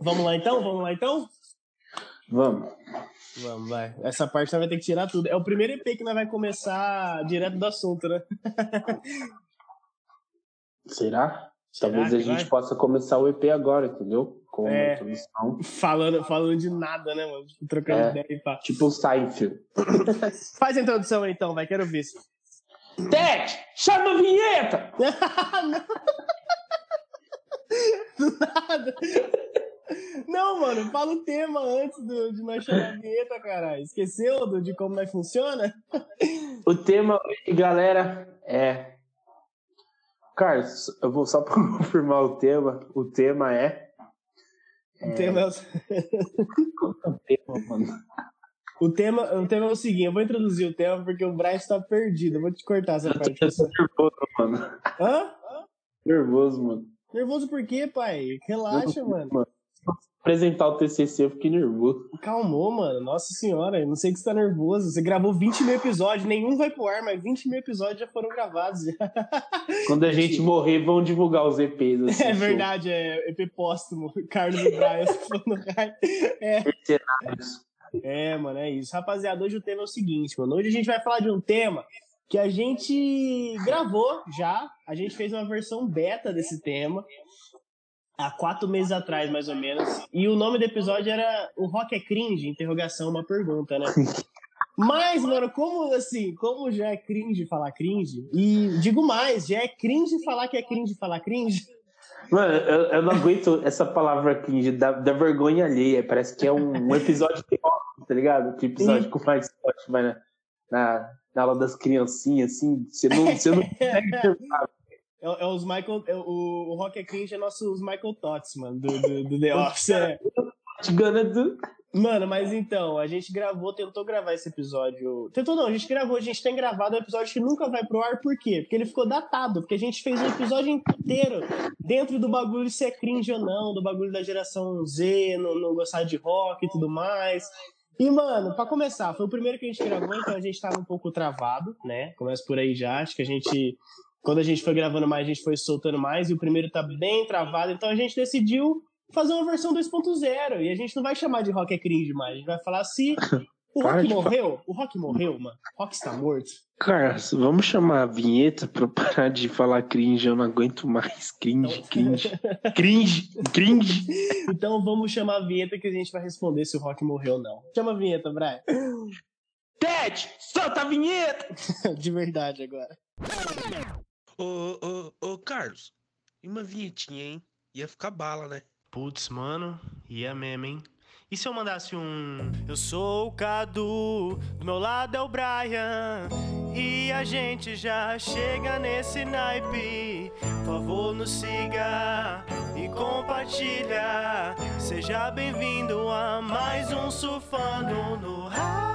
Vamos lá então? Vamos lá então? Vamos. Vamos, vai. Essa parte nós vai ter que tirar tudo. É o primeiro EP que nós vai começar direto do assunto, né? Será? Será Talvez a gente vai? possa começar o EP agora, entendeu? Com É. introdução. Falando, falando de nada, né, mano? Trocando É. ideia e pá. Tipo o Seinfeld. Faz a introdução aí, então, vai, quero ver. Ted, chama a vinheta! Não. Do nada. Não, mano, fala o tema antes do- de nós chamar a vinheta, caralho. Esqueceu do, de como nós funciona? O tema hoje, galera, é. Carlos, eu vou só pra confirmar o tema. O tema é. O tema é o... É tema, mano? O tema, o tema é o seguinte, eu vou introduzir o tema porque o Bryce tá perdido. Eu vou te cortar essa Eu parte. eu tô nervoso, mano. Hã? Nervoso, mano. Nervoso por quê, pai? Relaxa, mano. Apresentar o TCC, eu fiquei nervoso. Calmou, mano. Nossa senhora, eu não sei que você tá nervoso. Você gravou 20 mil episódios, nenhum vai pro ar, mas 20 mil episódios já foram gravados. Quando a gente morrer, vão divulgar os EPs. Assim, É verdade, é EP póstumo. Carlos e Brian foram no raio. É, é, mano, é isso. Rapaziada, hoje o tema é o seguinte, mano. Hoje a gente vai falar de um tema que a gente gravou já. A gente fez uma versão beta desse tema. Há quatro meses atrás, mais ou menos. E o nome do episódio era O Rock é Cringe? Interrogação, uma pergunta, né? Mas, mano, como assim, como já é cringe falar cringe, e digo mais, já é cringe falar que é cringe falar cringe, Mano, eu, eu não aguento essa palavra cringe, da, da vergonha alheia. Parece que é um, um episódio de óculos, tá ligado? Que episódio com mais forte vai na, na, na aula das criancinhas, assim. Você não, você não consegue terminar. É, é os Michael. é o, o Rock é Cringe é nossos Michael Tots, mano, do, do, do The Office. é. Mano, mas então, a gente gravou, tentou gravar esse episódio. Tentou não, a gente gravou, a gente tem gravado um episódio que nunca vai pro ar, por quê? Porque ele ficou datado, porque a gente fez um episódio inteiro dentro do bagulho se é cringe ou não, do bagulho da geração Z, não, não gostar de rock e tudo mais. E, mano, pra começar, foi o primeiro que a gente gravou, então a gente tava um pouco travado, né? Começa por aí já, acho que a gente. Quando a gente foi gravando mais, a gente foi soltando mais, e o primeiro tá bem travado, então a gente decidiu fazer uma versão 2.0. E a gente não vai chamar de rock é cringe mais, a gente vai falar se. O rock morreu? O rock morreu, mano. O rock está morto. Carlos, vamos chamar a vinheta pra parar de falar cringe. Eu não aguento mais. Cringe, cringe. Cringe, cringe. Então vamos chamar a vinheta que a gente vai responder se o rock morreu ou não. Chama a vinheta, Brian. Ted, solta a vinheta! De verdade agora. Ô, ô, ô, Carlos, e uma vinhetinha, hein? Ia ficar bala, né? Putz, mano, ia mesmo, hein? E se eu mandasse um. Eu sou o Cadu, do meu lado é o Brian. E a gente já chega nesse naipe. Por favor, nos siga e compartilha. Seja bem-vindo a mais um Surfando no Hype.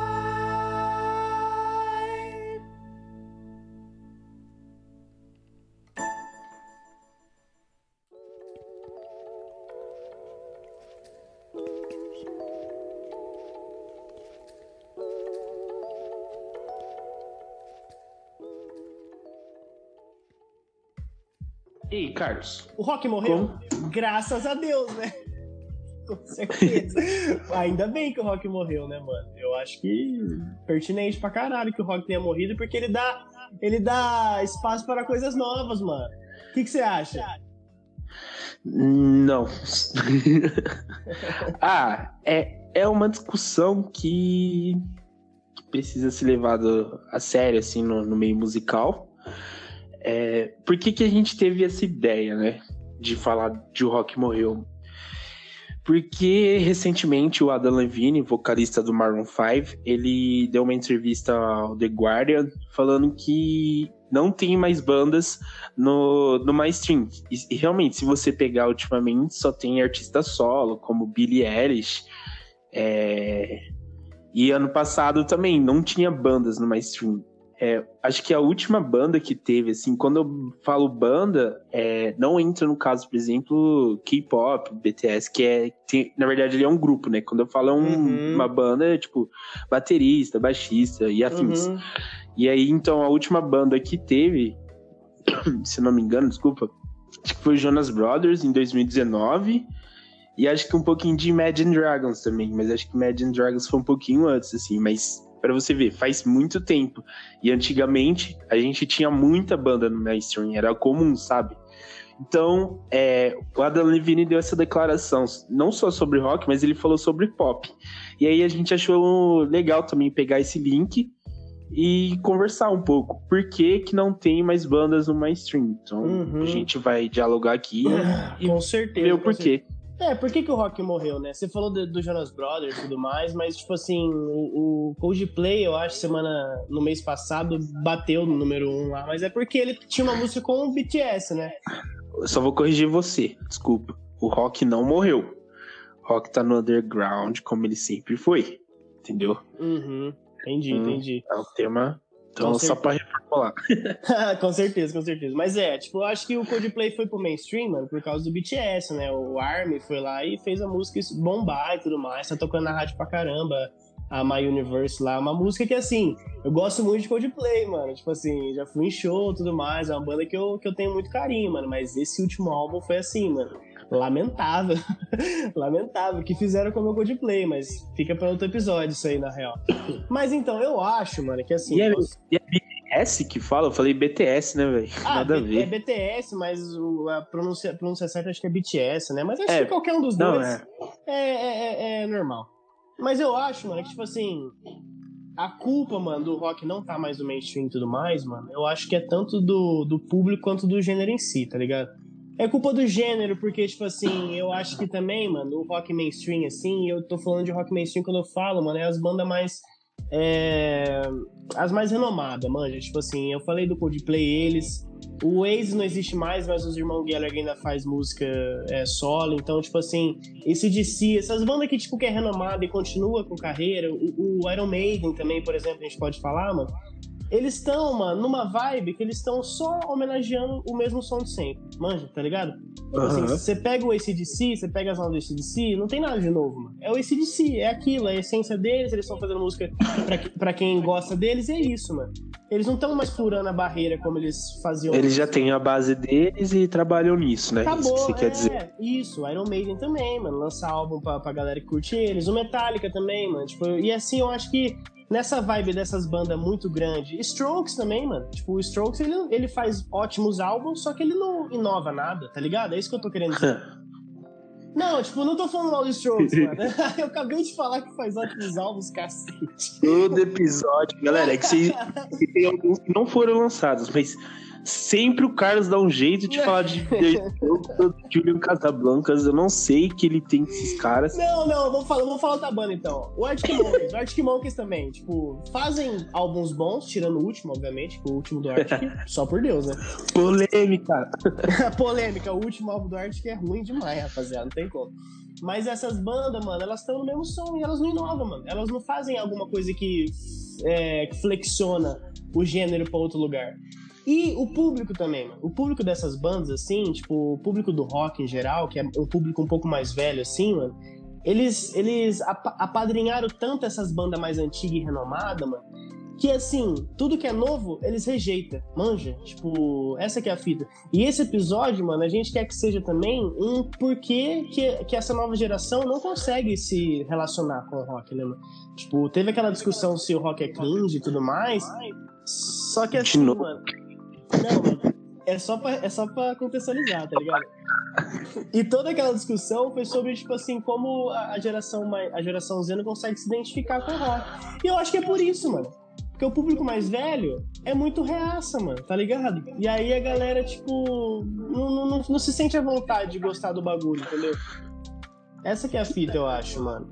Carlos? O rock morreu? Graças a Deus, né? Com certeza. Ainda bem que o rock morreu, né, mano? Eu acho que pertinente pra caralho que o rock tenha morrido, porque ele dá, ele dá espaço para coisas novas, mano. O que que você acha? Não. ah, é, é uma discussão que, que precisa ser levada a sério, assim, no, no meio musical. É, por que, que a gente teve essa ideia, né? De falar de o rock morreu? Porque recentemente o Adam Levine, vocalista do Maroon 5, ele deu uma entrevista ao The Guardian falando que não tem mais bandas no, no mainstream. E, realmente, se você pegar ultimamente, só tem artista solo, como Billie Eilish. é, E ano passado também não tinha bandas no mainstream. É, acho que a última banda que teve, assim, quando eu falo banda, é, não entra no caso, por exemplo, K-pop, BTS, que é. tem- na verdade, ele é um grupo, né? Quando eu falo é um- Uhum. uma banda, é tipo baterista, baixista e afins. Uhum. E aí, então, a última banda que teve, se não me engano, desculpa, acho que foi Jonas Brothers em 2019. E acho que um pouquinho de Imagine Dragons também, mas acho que Imagine Dragons foi um pouquinho antes, assim, mas para você ver, faz muito tempo. E antigamente a gente tinha muita banda no mainstream, era comum, sabe? Então, é, o Adam Levine deu essa declaração, não só sobre rock, mas ele falou sobre pop. E aí a gente achou legal também pegar esse link e conversar um pouco. Por que, que não tem mais bandas no mainstream? Então, uhum. a gente vai dialogar aqui e com certeza, ver o porquê. É, por que, que o rock morreu, né? Você falou do, do Jonas Brothers e tudo mais, mas, tipo assim, o, o Coldplay, eu acho, semana, no mês passado, bateu no número um lá, mas é porque ele tinha uma música com o BTS, né? Eu só vou corrigir você, desculpa. O rock não morreu. O rock tá no underground, como ele sempre foi. Entendeu? Uhum. Entendi, hum, entendi. É um tema. Então, só pra reformular. com certeza, com certeza. Mas é, tipo, eu acho que o Coldplay foi pro mainstream, mano, por causa do BTS, né? O ARMY foi lá e fez a música bombar e tudo mais. Tá tocando na rádio pra caramba a My Universe lá. Uma música que, assim, eu gosto muito de Coldplay, mano. Tipo assim, já fui em show e tudo mais. É uma banda que eu, que eu tenho muito carinho, mano. Mas esse último álbum foi assim, mano lamentável. lamentável que fizeram com o meu Coldplay, mas fica para outro episódio isso aí, na real. Mas então, eu acho, mano, que assim. E é, e é BTS que fala? Eu falei BTS, né, velho? Ah, Nada B, a ver. É BTS, mas a, pronúncia, a pronúncia certa acho que é BTS, né? Mas acho é, que qualquer um dos não, dois é. É, é, é normal. Mas eu acho, mano, que tipo assim a culpa, mano, do rock não tá mais no mainstream e tudo mais, mano, eu acho que é tanto do, do público quanto do gênero em si, tá ligado? É culpa do gênero, porque, tipo assim, eu acho que também, mano, o rock mainstream, assim, eu tô falando de rock mainstream quando eu falo, mano, é as bandas mais. É, as mais renomadas, manja. Tipo assim, eu falei do Coldplay, eles. O Waze não existe mais, mas os irmãos Gallagher ainda faz música é, solo. Então, tipo assim, esse DC, essas bandas que, tipo, que é renomada e continua com carreira. O, o Iron Maiden também, por exemplo, a gente pode falar, mano eles estão, mano, numa vibe que eles estão só homenageando o mesmo som de sempre. Manja, tá ligado? Tipo uhum. assim, você pega o ACDC, você pega as ondas do ACDC, não tem nada de novo, mano. É o ACDC, é aquilo, é a essência deles, eles estão fazendo música pra, pra quem gosta deles, e é isso, mano. Eles não estão mais furando a barreira como eles faziam. Eles já têm a base deles e trabalham nisso, né? Acabou, isso que você é, quer dizer. Isso, Iron Maiden também, mano. Lançar álbum pra, pra galera que curte eles. O Metallica também, mano. Tipo, e assim, eu acho que nessa vibe dessas bandas muito grandes. Strokes também, mano. Tipo, o Strokes, ele, ele faz ótimos álbuns, só que ele não inova nada, tá ligado? É isso que eu tô querendo dizer. Não, tipo, não tô falando mal do Strokes, mano. Eu acabei de falar que faz ótimos álbuns, cacete. Todo episódio, galera, é que, se, tem alguns que não foram lançados, mas sempre o Carlos dá um jeito de falar de, de, Julian Casablancas. Eu não sei que ele tem esses caras. Não, não, vou falar, vou falar da banda então. O Arctic Monkeys, o Arctic Monkeys também, tipo, fazem álbuns bons, tirando o último, obviamente, o último do Arctic, só por Deus, né? Polêmica. Polêmica, o último álbum do Arctic é ruim demais, rapaziada, não tem como. Mas essas bandas, mano, elas estão no mesmo som e elas não inovam, mano. Elas não fazem alguma coisa que, é, que flexiona o gênero para outro lugar. E o público também, mano. O público dessas bandas, assim, tipo, o público do rock em geral, que é um público um pouco mais velho, assim, mano, eles, eles apadrinharam tanto essas bandas mais antigas e renomadas, mano, que assim, tudo que é novo, eles rejeitam, manja. Tipo, essa que é a fita. E esse episódio, mano, a gente quer que seja também um porquê que, que essa nova geração não consegue se relacionar com o rock, né, mano? Tipo, teve aquela discussão se o rock é cringe e tudo mais. Só que assim, mano não, mano. É só, pra, é só pra contextualizar, tá ligado? E toda aquela discussão foi sobre, tipo assim, como a geração, a geração Z não consegue se identificar com o rock. E eu acho que é por isso, mano. Porque o público mais velho é muito reaça, mano, tá ligado? E aí a galera, tipo, não, não, não se sente à vontade de gostar do bagulho, entendeu? Essa que é a fita, eu acho, mano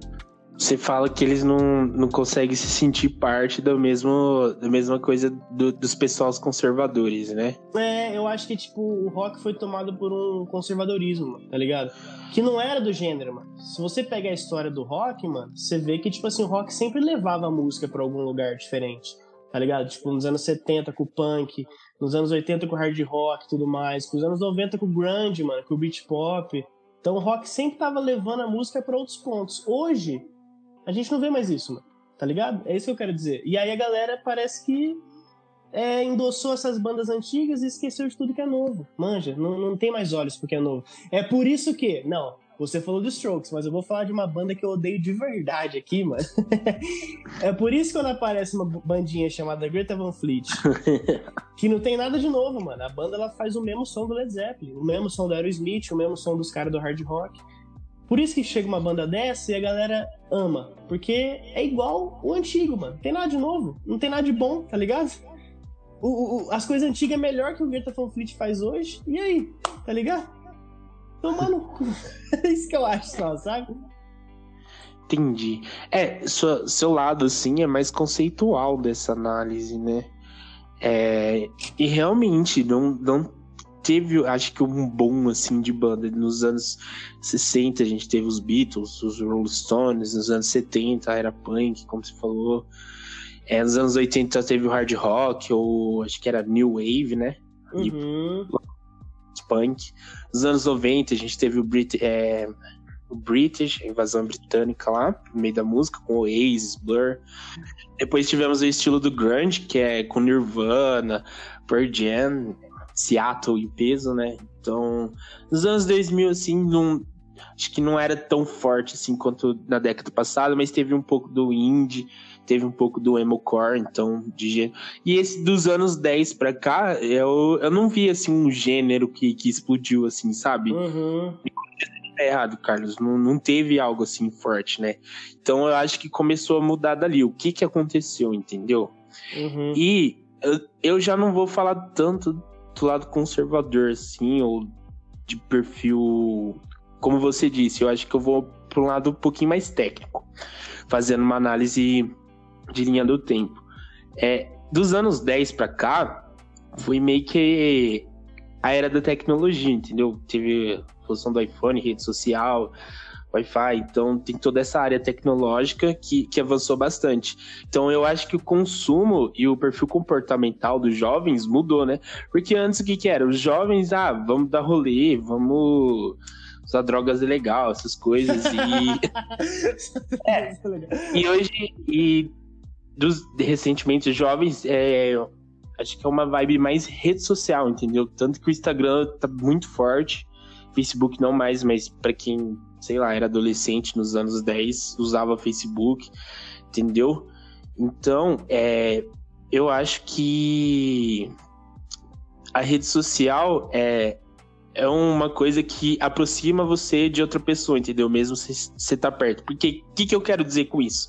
você fala que eles não, não conseguem se sentir parte do mesmo, da mesma coisa do, dos pessoal conservadores, né? É, eu acho que, tipo, o rock foi tomado por um conservadorismo, tá ligado? Que não era do gênero, mano. Se você pegar a história do rock, mano, você vê que, tipo assim, o rock sempre levava a música para algum lugar diferente, tá ligado? Tipo, nos anos 70 com o punk, nos anos 80 com o hard rock e tudo mais, nos anos 90 com o grunge, mano, com o beat pop. Então o rock sempre tava levando a música para outros pontos. Hoje, a gente não vê mais isso, mano. Tá ligado? É isso que eu quero dizer. E aí a galera parece que é, endossou essas bandas antigas e esqueceu de tudo que é novo. Manja, não, não tem mais olhos porque é novo. É por isso que, não, você falou do Strokes, mas eu vou falar de uma banda que eu odeio de verdade aqui, mano. é por isso que quando aparece uma bandinha chamada Greta Van Fleet, que não tem nada de novo, mano. A banda ela faz o mesmo som do Led Zeppelin, o mesmo som do Aerosmith, o mesmo som dos caras do hard rock. Por isso que chega uma banda dessa e a galera ama. Porque é igual o antigo, mano. Não tem nada de novo. Não tem nada de bom, tá ligado? O, o, as coisas antigas é melhor que o Greta Van Fleet faz hoje. E aí? Tá ligado? Tomando cu. é isso que eu acho só, sabe? Entendi. É, sua, seu lado, assim, é mais conceitual dessa análise, né? É, e realmente, não, não teve, acho que um boom assim de banda nos anos 60, a gente teve os Beatles, os Rolling Stones, nos anos 70 era punk, como você falou. É, nos anos 80 teve o hard rock, ou acho que era new wave, né? Uhum. Punk. Nos anos 90 a gente teve o, Brit é, o British, a invasão britânica lá, no meio da música, com Oasis, Blur. Depois tivemos o estilo do grunge, que é com Nirvana, Pearl Jam, Seattle e peso, né? Então, nos anos 2000, assim, não, acho que não era tão forte assim quanto na década passada, mas teve um pouco do indie, teve um pouco do emocore, então, de gênero. E esse dos anos 10 pra cá, eu, eu não vi, assim, um gênero que, que explodiu, assim, sabe? Uhum. É errado, Carlos. Não, não teve algo assim forte, né? Então eu acho que começou a mudar dali. O que que aconteceu, entendeu? Uhum. E eu já não vou falar tanto do lado conservador, assim, ou de perfil. Como você disse, eu acho que eu vou para um lado um pouquinho mais técnico, fazendo uma análise de linha do tempo. É, dos anos 10 para cá, foi meio que a era da tecnologia, entendeu? Teve a função do iPhone, rede social, Wi-Fi, então tem toda essa área tecnológica que, que avançou bastante. Então eu acho que o consumo e o perfil comportamental dos jovens mudou, né? Porque antes o que, que era? Os jovens, ah, vamos dar rolê, vamos usar drogas ilegal, essas coisas. E, é, e hoje, e dos, recentemente, os jovens, é, acho que é uma vibe mais rede social, entendeu? Tanto que o Instagram tá muito forte, Facebook não mais, mas para quem sei lá, era adolescente nos anos 10, usava Facebook, entendeu? Então, é, eu acho que a rede social é, é uma coisa que aproxima você de outra pessoa, entendeu? Mesmo se você tá perto. Porque o que, que eu quero dizer com isso?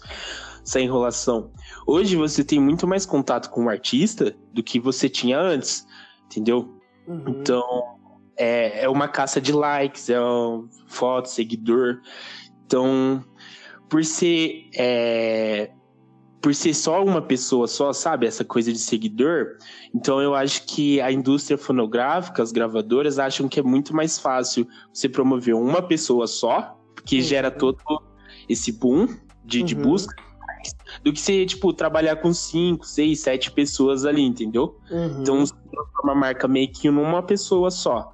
Essa enrolação. Hoje você tem muito mais contato com o artista do que você tinha antes, entendeu? Uhum. Então, é, é uma caça de likes, é um foto, seguidor. Então, por ser é, por ser só uma pessoa só, sabe, essa coisa de seguidor, então eu acho que a indústria fonográfica, as gravadoras acham que é muito mais fácil você promover uma pessoa só, que uhum. gera todo esse boom de, uhum. de busca, do que você, tipo, trabalhar com cinco, seis, sete pessoas ali, entendeu? Uhum. Então, uma marca meio que numa pessoa só.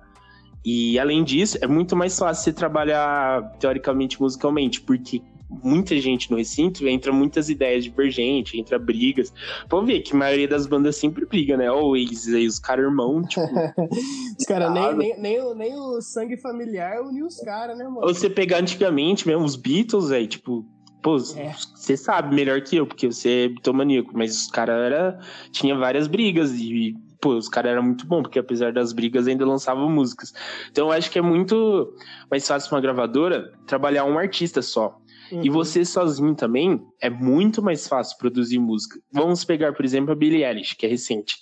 E além disso, é muito mais fácil você trabalhar teoricamente musicalmente, porque muita gente no recinto entra muitas ideias divergentes, entra brigas. Pode ver que a maioria das bandas sempre briga, né? Ou eles aí, os caras irmão, tipo. os caras nem, nem, nem, o, nem o sangue familiar uniu os caras, né, mano? Ou você pegar antigamente mesmo, os Beatles, aí, tipo. Pô, É. você sabe melhor que eu, porque você é bitomaníaco, mas os caras tinha várias brigas e pô, os caras eram muito bons, porque apesar das brigas ainda lançavam músicas. Então eu acho que é muito mais fácil uma gravadora trabalhar um artista só. E Uhum. você sozinho também é muito mais fácil produzir música. Vamos pegar, por exemplo, a Billie Eilish, que é recente.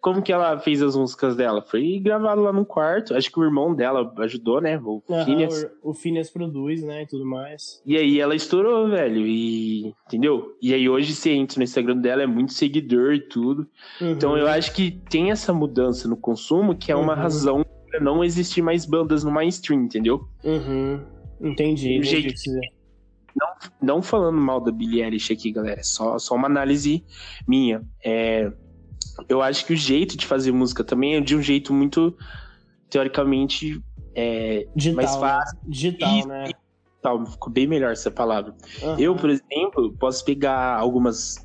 Como que ela fez as músicas dela? Foi gravado lá no quarto. Acho que o irmão dela ajudou, né? O Aham, Phineas. o, o Phineas produz, né, e tudo mais. E aí ela estourou, velho. E. Entendeu? E aí hoje você entra no Instagram dela, é muito seguidor e tudo. Então Uhum. eu acho que tem essa mudança no consumo que é uma Uhum. razão pra não existir mais bandas no mainstream, entendeu? Uhum. Entendi. O jeito- que dizer. Não falando mal da Billie Eilish aqui, galera, é só, só uma análise minha. É, eu acho que o jeito de fazer música também é de um jeito muito, teoricamente, é, Digital, mais né? fácil. Digital, Isso, né? Tal, ficou bem melhor essa palavra. Aham. Eu, por exemplo, posso pegar algumas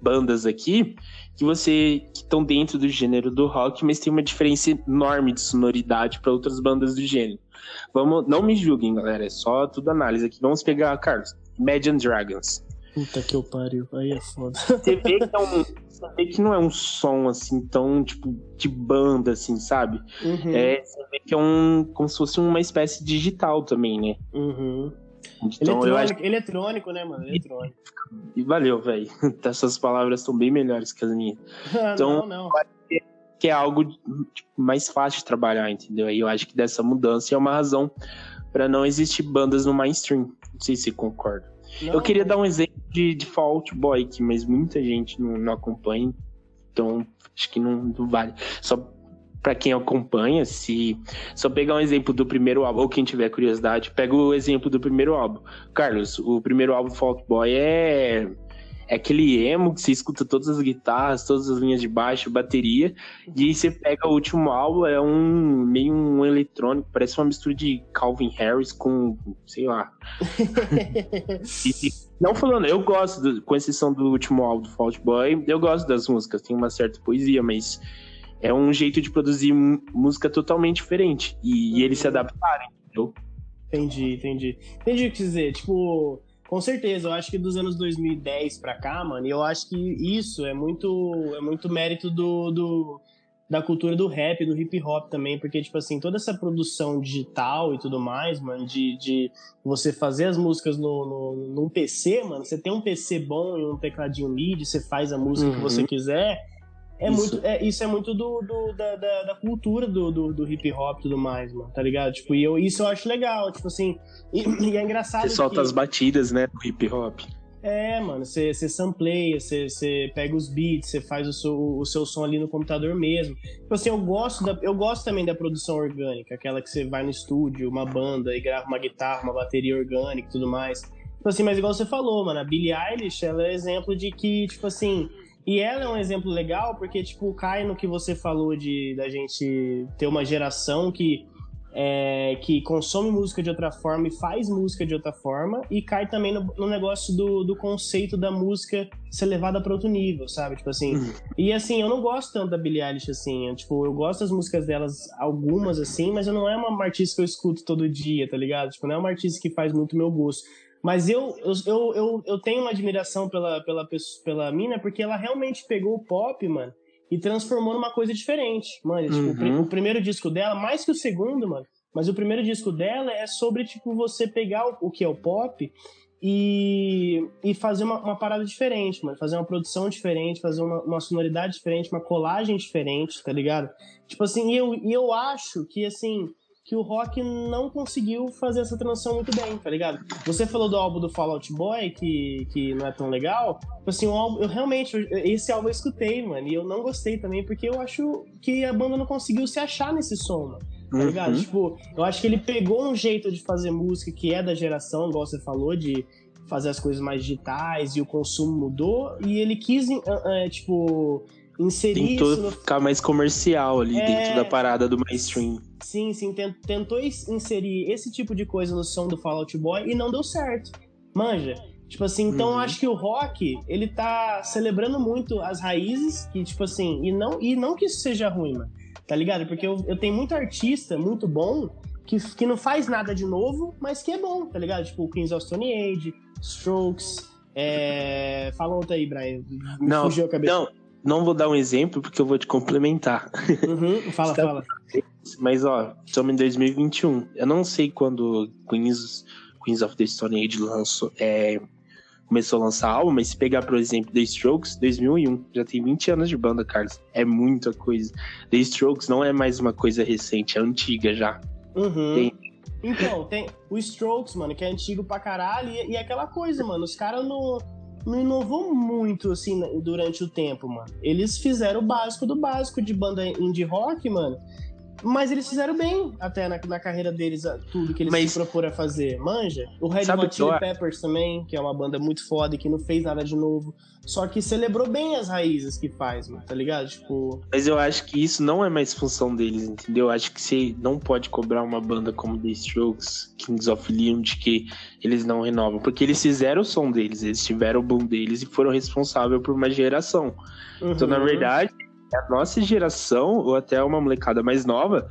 bandas aqui que você que estão dentro do gênero do rock, mas tem uma diferença enorme de sonoridade para outras bandas do gênero. Vamos, não me julguem, galera, é só tudo análise aqui. Vamos pegar, Carlos, Imagine Dragons. Puta que eu pariu, aí é foda. Você vê que, é um, você vê que não é um som assim tão tipo de banda, assim, sabe? Uhum. É, você vê que é um como se fosse uma espécie digital também, né? Uhum. Então, eu acho eletrônico, eletrônico, né, mano? Eletrônico. E valeu, velho. Essas palavras estão bem melhores que as minhas. não, Então- não. Que é algo tipo, mais fácil de trabalhar, entendeu? Aí eu acho que dessa mudança é uma razão para não existir bandas no mainstream. Não sei se você concorda. Não, eu queria dar um exemplo de, de Fall Out Boy aqui, mas muita gente não, não acompanha. Então, acho que não, não vale. Só para quem acompanha, se só pegar um exemplo do primeiro álbum, ou quem tiver curiosidade, pega o exemplo do primeiro álbum. Carlos, o primeiro álbum Fall Out Boy é é aquele emo que você escuta todas as guitarras, todas as linhas de baixo, bateria, e aí você pega o último álbum, é um meio um eletrônico, parece uma mistura de Calvin Harris com, sei lá. E- não falando, eu gosto, do- com exceção do último álbum do Fall Out Boy, eu gosto das músicas, tem uma certa poesia, mas é um jeito de produzir música totalmente diferente. E, e eles se adaptarem, entendeu? Entendi, entendi. Entendi o que dizer. Tipo, com certeza, eu acho que dos anos 2010 pra cá, mano, eu acho que isso é muito, é muito mérito do, do- da cultura do rap, do hip hop também, porque, tipo assim, toda essa produção digital e tudo mais, mano, de, de você fazer as músicas no, no, num PC, mano, você tem um PC bom e um tecladinho MIDI, você faz a música que Uhum. você quiser. É Isso. muito, é, isso é muito do, do- da, da, da cultura do, do, do hip hop e tudo mais, mano, tá ligado? Tipo, e eu, isso eu acho legal, tipo assim, e, e é engraçado Você solta que... as batidas, né, do hip hop. É, mano, você, sampleia, você, você pega os beats, você faz o seu, o seu som ali no computador mesmo. Tipo assim, eu gosto, da, eu gosto também da produção orgânica, aquela que você vai no estúdio, uma banda e grava uma guitarra, uma bateria orgânica e tudo mais. Tipo assim, mas igual você falou, mano, a Billie Eilish, ela é exemplo de que, tipo assim, e ela é um exemplo legal porque, tipo, cai no que você falou de da gente ter uma geração que é, que consome música de outra forma e faz música de outra forma, e cai também no, no negócio do, do conceito da música ser levada para outro nível, sabe? Tipo assim. Uhum. E assim, eu não gosto tanto da Billie Eilish assim. Eu, tipo, eu gosto das músicas delas, algumas assim, mas eu não é uma artista que eu escuto todo dia, tá ligado? Tipo, não é uma artista que faz muito meu gosto. Mas eu, eu, eu, eu, eu tenho uma admiração pela, pela, pela mina, porque ela realmente pegou o pop, mano, e transformou numa coisa diferente. Mano, tipo, o Uhum. o primeiro disco dela, mais que o segundo, mano, mas o primeiro disco dela é sobre, tipo, você pegar o, o que é o pop e, e fazer uma, uma parada diferente, mano. Fazer uma produção diferente, fazer uma, uma sonoridade diferente, uma colagem diferente, tá ligado? Tipo assim, e eu, eu acho que, assim, que o rock não conseguiu fazer essa transição muito bem, tá ligado? Você falou do álbum do Fall Out Boy, que, que não é tão legal. Tipo assim, o álbum, eu realmente, esse álbum eu escutei, mano, e eu não gostei também, porque eu acho que a banda não conseguiu se achar nesse som, mano tá ligado? Uhum. Tipo, eu acho que ele pegou um jeito de fazer música que é da geração, igual você falou, de fazer as coisas mais digitais e o consumo mudou, e ele quis, ah, ah, tipo, inserir Tentou isso no ficar mais comercial ali É. dentro da parada do mainstream. Sim, sim, ten- tentou inserir esse tipo de coisa no som do Fallout Boy e não deu certo. Manja. Tipo assim, então eu Uhum. acho que o rock, ele tá celebrando muito as raízes, que tipo assim, e não, e não que isso seja ruim, mano. Tá ligado? Porque eu, eu tenho muito artista muito bom que, que não faz nada de novo, mas que é bom, tá ligado? Tipo o Queens of Stone Age, Strokes, é... Fala outra aí, Brian. Não, fugiu a cabeça. Não, não vou dar um exemplo porque eu vou te complementar. Uhum, fala, fala. Mas ó, estamos em 2021. Eu não sei quando Queens, Queens of the Stone Age lançou, é, começou a lançar álbum, mas se pegar, por exemplo, The Strokes, 2001, já tem 20 anos de banda, Carlos. É muita coisa. The Strokes não é mais uma coisa recente, é antiga já. Uhum. Tem. Então, tem o Strokes, mano, que é antigo pra caralho, e, e é aquela coisa, mano, os caras não, não inovou muito, assim, durante o tempo, mano. Eles fizeram o básico do básico de banda indie rock, mano, Mas eles fizeram bem até na, na carreira deles, tudo que eles Mas- se proporam a fazer. Manja? O Red Sabe Hot Chili Peppers também, que é uma banda muito foda e que não fez nada de novo. Só que celebrou bem as raízes que faz, mano, tá ligado? Tipo, Mas eu acho que isso não é mais função deles, entendeu? Eu acho que você não pode cobrar uma banda como The Strokes, Kings of Leon, de que eles não renovam. Porque eles fizeram o som deles, eles tiveram o boom deles e foram responsáveis por uma geração. Então, na uhum. verdade, a nossa geração, ou até uma molecada mais nova,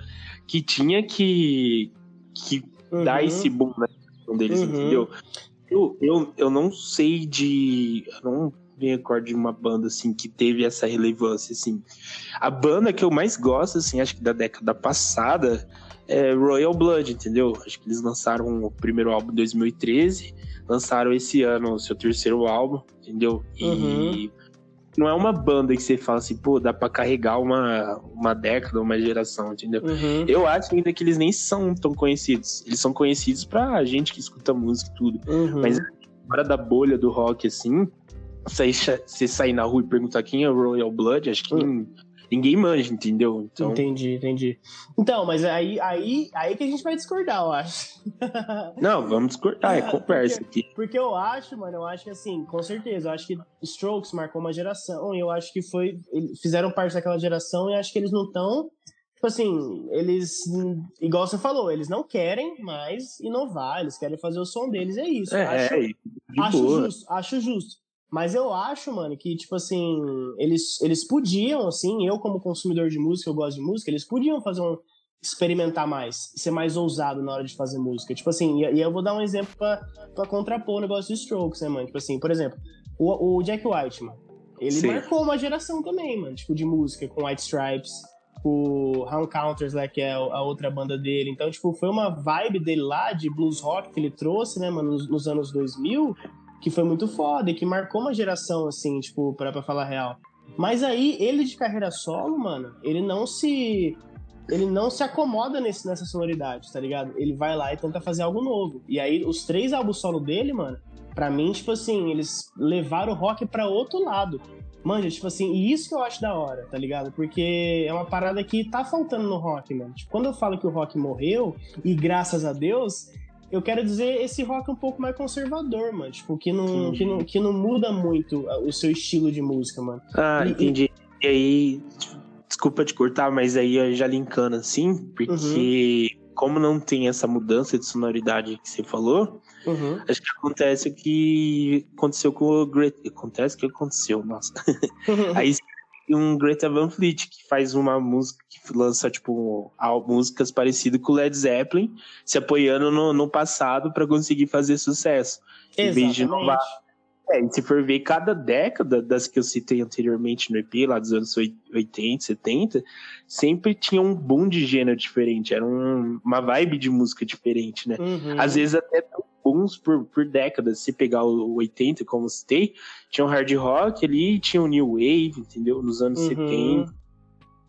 que tinha que, que dar Uhum. esse boom na geração deles, Uhum. entendeu? Eu, eu, eu não sei de. Eu não me recordo de uma banda assim que teve essa relevância, assim. A banda que eu mais gosto, assim, acho que da década passada, é Royal Blood, entendeu? Acho que eles lançaram o primeiro álbum em 2013, lançaram esse ano o seu terceiro álbum, entendeu? E Uhum. Não é uma banda que você fala assim, pô, dá pra carregar uma, uma década, uma geração, entendeu? Uhum. Eu acho ainda que eles nem são tão conhecidos. Eles são conhecidos pra gente que escuta música e tudo. Uhum. Mas fora da bolha do rock, assim, você sair na rua e perguntar quem é o Royal Blood, acho que nin- ninguém manja, entendeu? Então, Entendi, entendi. Então, mas aí, aí, aí que a gente vai discordar, eu acho. não, vamos discordar, é conversa aqui. Porque eu acho, mano, eu acho que assim, com certeza, eu acho que Strokes marcou uma geração e eu acho que foi. Fizeram parte daquela geração e acho que eles não estão. Tipo assim, eles. Igual você falou, eles não querem mais inovar, eles querem fazer o som deles, é isso. É, acho, é, acho justo, acho justo. Mas eu acho, mano, que, tipo assim, eles, eles podiam, assim, eu como consumidor de música, eu gosto de música, eles podiam fazer um. experimentar mais, ser mais ousado na hora de fazer música. Tipo assim, e, e eu vou dar um exemplo pra, pra contrapor o negócio de Strokes, né, mano? Tipo assim, por exemplo, o, o Jack White, mano, ele Sim. marcou uma geração também, mano, tipo, de música, com White Stripes, o Round Counters, né, que é a outra banda dele. Então, tipo, foi uma vibe dele lá de blues rock que ele trouxe, né, mano, nos, nos anos 2000, que foi muito foda e que marcou uma geração, assim, tipo, pra, pra falar real. Mas aí, ele de carreira solo, mano, ele não se. Ele não se acomoda nesse, nessa sonoridade, tá ligado? Ele vai lá e tenta fazer algo novo. E aí, os três álbuns solo dele, mano, pra mim, tipo assim, eles levaram o rock pra outro lado. Manja, tipo assim, e isso que eu acho da hora, tá ligado? Porque é uma parada que tá faltando no rock, mano. Tipo, quando eu falo que o rock morreu, e graças a Deus, eu quero dizer esse rock um pouco mais conservador, mano. Tipo, que não, que não, que não muda muito o seu estilo de música, mano. Ah, E- entendi. E aí, desculpa te cortar, mas aí já linkando assim, porque como não tem essa mudança de sonoridade que você falou, Uhum. acho que acontece o que aconteceu com o Greta. Acontece o que aconteceu, nossa. Aí um Greta Van Fleet que faz uma música que lança, tipo, músicas parecidas com o Led Zeppelin, se apoiando no, no passado pra conseguir fazer sucesso. Em vez de inovar. Exatamente. É, e se for ver cada década das que eu citei anteriormente no EP, lá dos anos 80, 70, sempre tinha um boom de gênero diferente, era um- uma vibe de música diferente, né? Uhum. Às vezes até bons por, por décadas. Se pegar o 80, como citei, tinha um hard rock ali, tinha um new wave, entendeu? Nos anos Uhum. 70.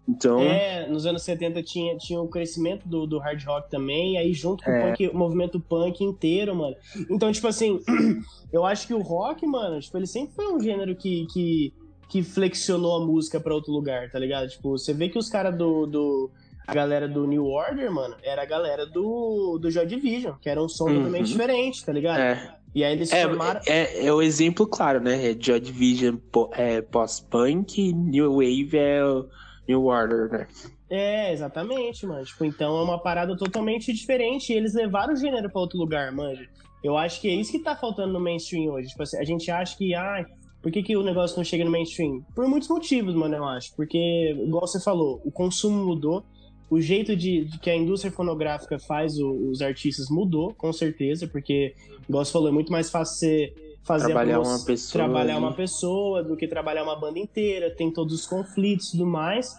Então, É, nos anos 70 tinha, tinha o crescimento do, do hard rock também, e aí junto com É. o, punk, o movimento punk inteiro, mano. Então, tipo assim, eu acho que o rock, mano, tipo, ele sempre foi um gênero que, que, que flexionou a música pra outro lugar, tá ligado? Tipo, você vê que os caras do, do. A galera do New Order, mano, era a galera do, do Joy Division, que era um som Uhum. totalmente diferente, tá ligado? é, E aí eles é, formaram. é, é o exemplo claro, né? É Joy Division é pós-punk, New Wave é o New Order, né? É, exatamente, mano. Tipo, então é uma parada totalmente diferente e eles levaram o gênero pra outro lugar, manja. Eu acho que é isso que tá faltando no mainstream hoje. Tipo assim, a gente acha que, ah, por que, que o negócio não chega no mainstream? Por muitos motivos, mano, eu acho. Porque, igual você falou, o consumo mudou, o jeito de, de que a indústria fonográfica faz o- os artistas mudou, com certeza, porque, igual você falou, é muito mais fácil você fazer Trabalhar uma pessoa trabalhar ali. uma pessoa do que trabalhar uma banda inteira, tem todos os conflitos e tudo mais.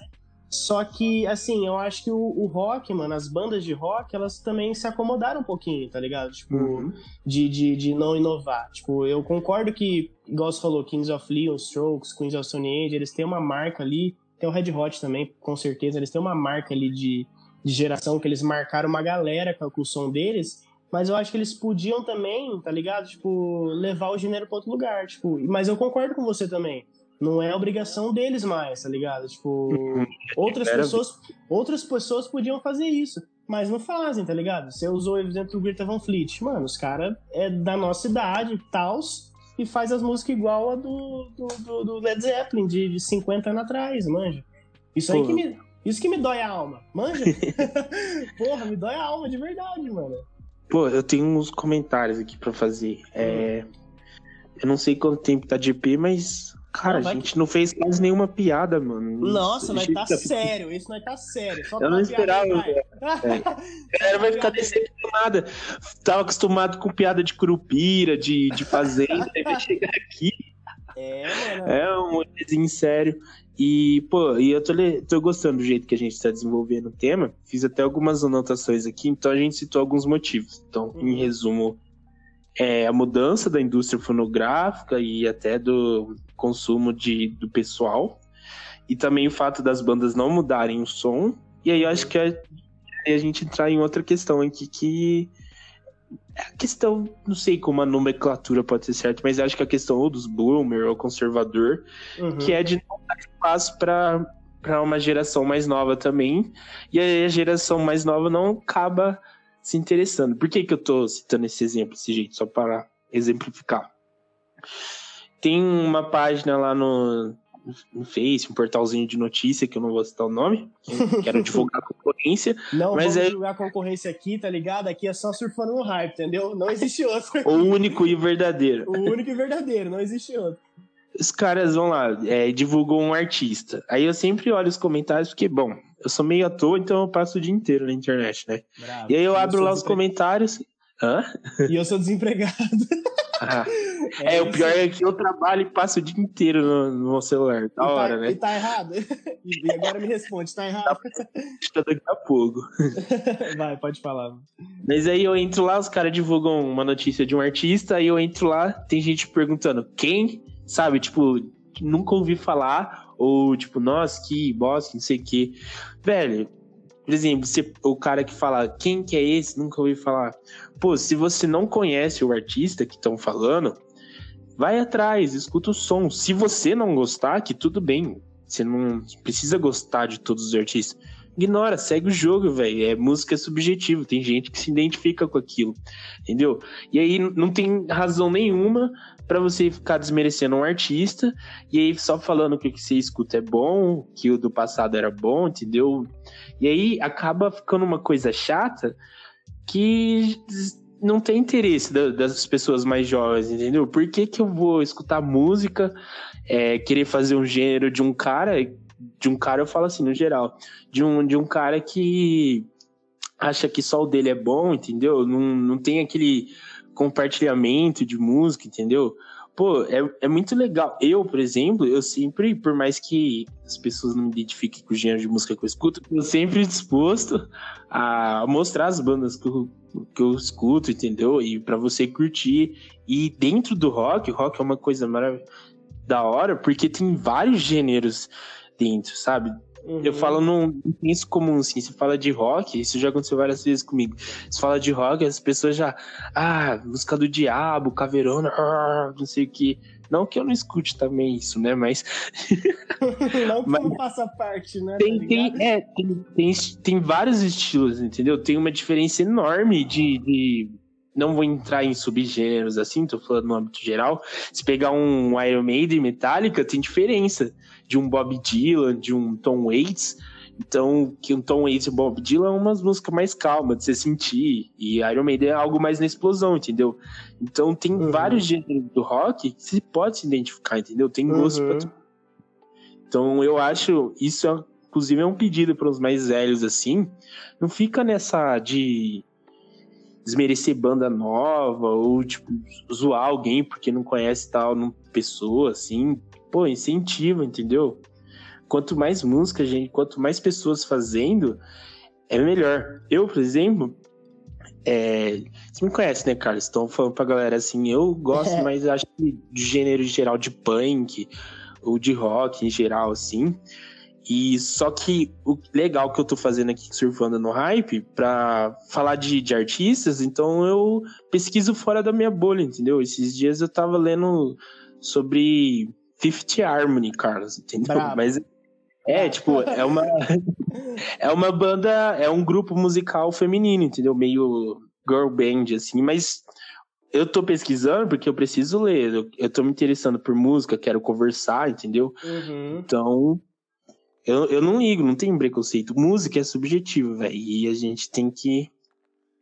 Só que, assim, eu acho que o, o rock, mano, as bandas de rock, elas também se acomodaram um pouquinho, tá ligado? Tipo, Uhum. de, de, de não inovar. Tipo, eu concordo que, igual você falou, Kings of Leon, Strokes, Queens of Stone Age, eles têm uma marca ali, tem o Red Hot também, com certeza, eles têm uma marca ali de, de geração, que eles marcaram uma galera com, o som deles, mas eu acho que eles podiam também, tá ligado? Tipo, levar o gênero pra outro lugar, tipo, mas eu concordo com você também. Não é obrigação deles mais, tá ligado? Tipo, Uhum. outras pessoas, outras pessoas podiam fazer isso, mas não fazem, tá ligado? Você usou o exemplo do Greta Van Fleet. Mano, os caras é da nossa idade, tals, e faz as músicas igual a do, do, do- do Led Zeppelin, de, de 50 anos atrás, manja. Isso aí Pô. que me, isso que me dói a alma, manja? Porra, me dói a alma de verdade, mano. Pô, eu tenho uns comentários aqui pra fazer. É, Eu não sei quanto tempo tá de EP, mas. Cara, a gente não fez quase nenhuma piada, mano. Nossa, nós Gente, tá sério, isso nós tá sério. Só Eu não esperava, piada vai. A galera vai ficar decepcionada. Tava acostumado com piada de curupira, de, de fazenda, aí vai chegar aqui. É, mano. É um desenho sério. E, pô, e eu tô, tô gostando do jeito que a gente tá desenvolvendo o tema. Fiz até algumas anotações aqui, então a gente citou alguns motivos. Então, Uhum. em resumo, é a mudança da indústria fonográfica e até do consumo de, do pessoal. E também o fato das bandas não mudarem o som. E aí eu acho que aí a gente entrar em outra questão aqui que. É a questão, não sei como a nomenclatura pode ser certa, mas acho que a questão ou dos boomer ou conservador Uhum. que é de não dar espaço para para uma geração mais nova também. E aí a geração mais nova não acaba se interessando. Por que, que eu tô citando esse exemplo desse jeito? Só para exemplificar. Tem uma página lá no, no Face, um portalzinho de notícia, que eu não vou citar o nome, que quero divulgar a concorrência. Não Mas vamos é- julgar a concorrência aqui, tá ligado? Aqui é só surfando no hype, entendeu? Não existe outro. O único e verdadeiro. o único e verdadeiro, não existe outro. os caras vão lá, é, divulgam um artista. Aí eu sempre olho os comentários, porque, bom, eu sou meio à toa, então eu passo o dia inteiro na internet, né? Bravo. E aí eu abro lá os comentários. Hã? E eu sou desempregado. Ah, é, o pior é que eu trabalho e passo o dia inteiro no, no meu celular. E Da tá- hora, E né? tá errado? E agora me responde, tá errado? Tá daqui a pouco. Vai, pode falar. Mas aí eu entro lá, os caras divulgam uma notícia de um artista, aí eu entro lá, tem gente perguntando quem, sabe? Tipo, nunca ouvi falar, ou tipo, nossa, que bosta, não sei o quê. Velho, por exemplo, você, o cara que fala quem que é esse, nunca ouvi falar. Pô, se você não conhece o artista que estão falando, vai atrás, escuta o som. Se você não gostar, que tudo bem. Você não precisa gostar de todos os artistas. Ignora, segue o jogo, velho. É música subjetiva. Tem gente que se identifica com aquilo, entendeu? E aí não tem razão nenhuma pra você ficar desmerecendo um artista e aí só falando que o que você escuta é bom, que o do passado era bom, entendeu? E aí acaba ficando uma coisa chata que não tem interesse da- das pessoas mais jovens, entendeu? Por que, que eu vou escutar música, é, querer fazer um gênero de um cara, de um cara eu falo assim no geral, de um, de um cara que acha que só o dele é bom, entendeu? Não, não tem aquele compartilhamento de música, entendeu? Pô, é, é muito legal. Eu, por exemplo, eu sempre, por mais que as pessoas não me identifiquem com o gênero de música que eu escuto, eu sempre disposto a mostrar as bandas que eu, que eu escuto, entendeu? E pra você curtir. E dentro do rock, o rock é uma coisa maravilhosa, da hora, porque tem vários gêneros dentro, sabe? Uhum. Eu falo num senso comum, assim, você fala de rock, isso já aconteceu várias vezes comigo. Você fala de rock, as pessoas já. Ah, música do diabo, caveirona, ah, não sei o que. Não que eu não escute também isso, né? Mas Não que Mas- não faça parte, né? tem, tá tem, é, tem, tem, tem vários estilos, entendeu? Tem uma diferença enorme de. de- Não vou entrar em subgêneros assim, tô falando no âmbito geral. Se pegar um Iron Maiden Metallica, tem diferença de um Bob Dylan, de um Tom Waits. Então, que um Tom Waits e um Bob Dylan é umas músicas mais calmas de você sentir. E Iron Maiden é algo mais na explosão, entendeu? Então tem Uhum. vários gêneros do rock que você pode se identificar, entendeu? Tem gosto pra Uhum. então eu acho isso é, inclusive é um pedido para os mais velhos assim, não fica nessa de desmerecer banda nova ou tipo zoar alguém porque não conhece tal pessoa assim, pô, incentiva, entendeu? Quanto mais música, gente, quanto mais pessoas fazendo, é melhor. Eu, por exemplo, é, você me conhece, né, Carlos? Estão falando pra galera assim, eu gosto, É. mas acho que de gênero geral de punk, ou de rock em geral, assim. E só que o legal que eu tô fazendo aqui, surfando no hype, pra falar de, de artistas, então eu pesquiso fora da minha bolha, entendeu? Esses dias eu tava lendo sobre Fifth Harmony, Carlos, entendeu? Brabo. Mas é, tipo, é uma é uma banda, é um grupo musical feminino, entendeu? Meio girl band assim, mas eu tô pesquisando porque eu preciso ler, eu, eu tô me interessando por música, quero conversar, entendeu? Uhum. Então, eu, eu não ligo, não tem preconceito. Música é subjetivo, velho, e a gente tem que